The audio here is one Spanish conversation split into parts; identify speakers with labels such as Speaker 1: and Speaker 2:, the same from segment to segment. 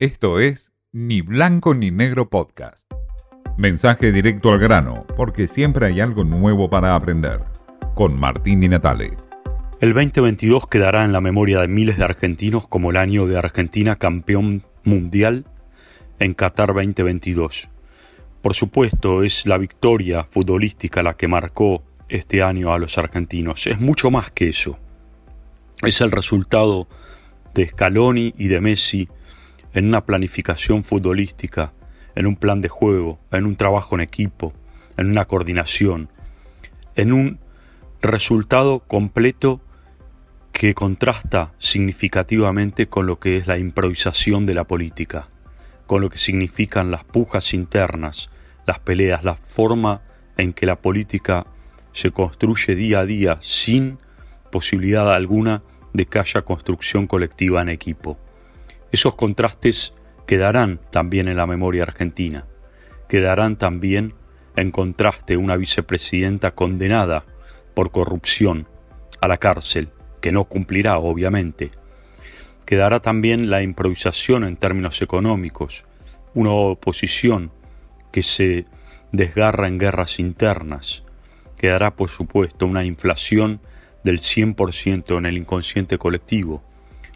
Speaker 1: Esto es Ni Blanco ni Negro Podcast. Mensaje directo al grano, porque siempre hay algo nuevo para aprender. Con Martín Di Natale.
Speaker 2: El 2022 quedará en la memoria de miles de argentinos como el año de Argentina campeón mundial en Qatar 2022. Por supuesto, es la victoria futbolística la que marcó este año a los argentinos. Es mucho más que eso. Es el resultado de Scaloni y de Messi en una planificación futbolística, en un plan de juego, en un trabajo en equipo, en una coordinación, en un resultado completo que contrasta significativamente con lo que es la improvisación de la política, con lo que significan las pujas internas, las peleas, la forma en que la política se construye día a día sin posibilidad alguna de que haya construcción colectiva en equipo. Esos contrastes quedarán también en la memoria argentina, quedarán también en contraste una vicepresidenta condenada por corrupción a la cárcel, que no cumplirá obviamente. Quedará también la improvisación en términos económicos, una oposición que se desgarra en guerras internas. Quedará, por supuesto, una inflación del 100% en el inconsciente colectivo,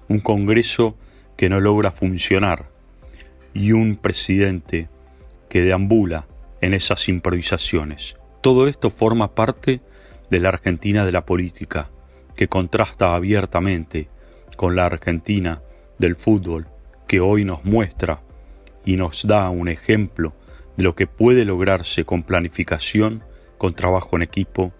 Speaker 2: un Congreso que no logra funcionar y un presidente que deambula en esas improvisaciones. Todo esto forma parte de la Argentina de la política, que contrasta abiertamente con la Argentina del fútbol, que hoy nos muestra y nos da un ejemplo de lo que puede lograrse con planificación, con trabajo en equipo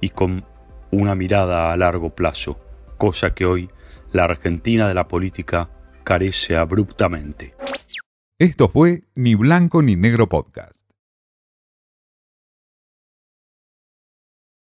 Speaker 2: y con una mirada a largo plazo, cosa que hoy la Argentina de la política carece abruptamente.
Speaker 1: Esto fue Ni Blanco ni Negro Podcast.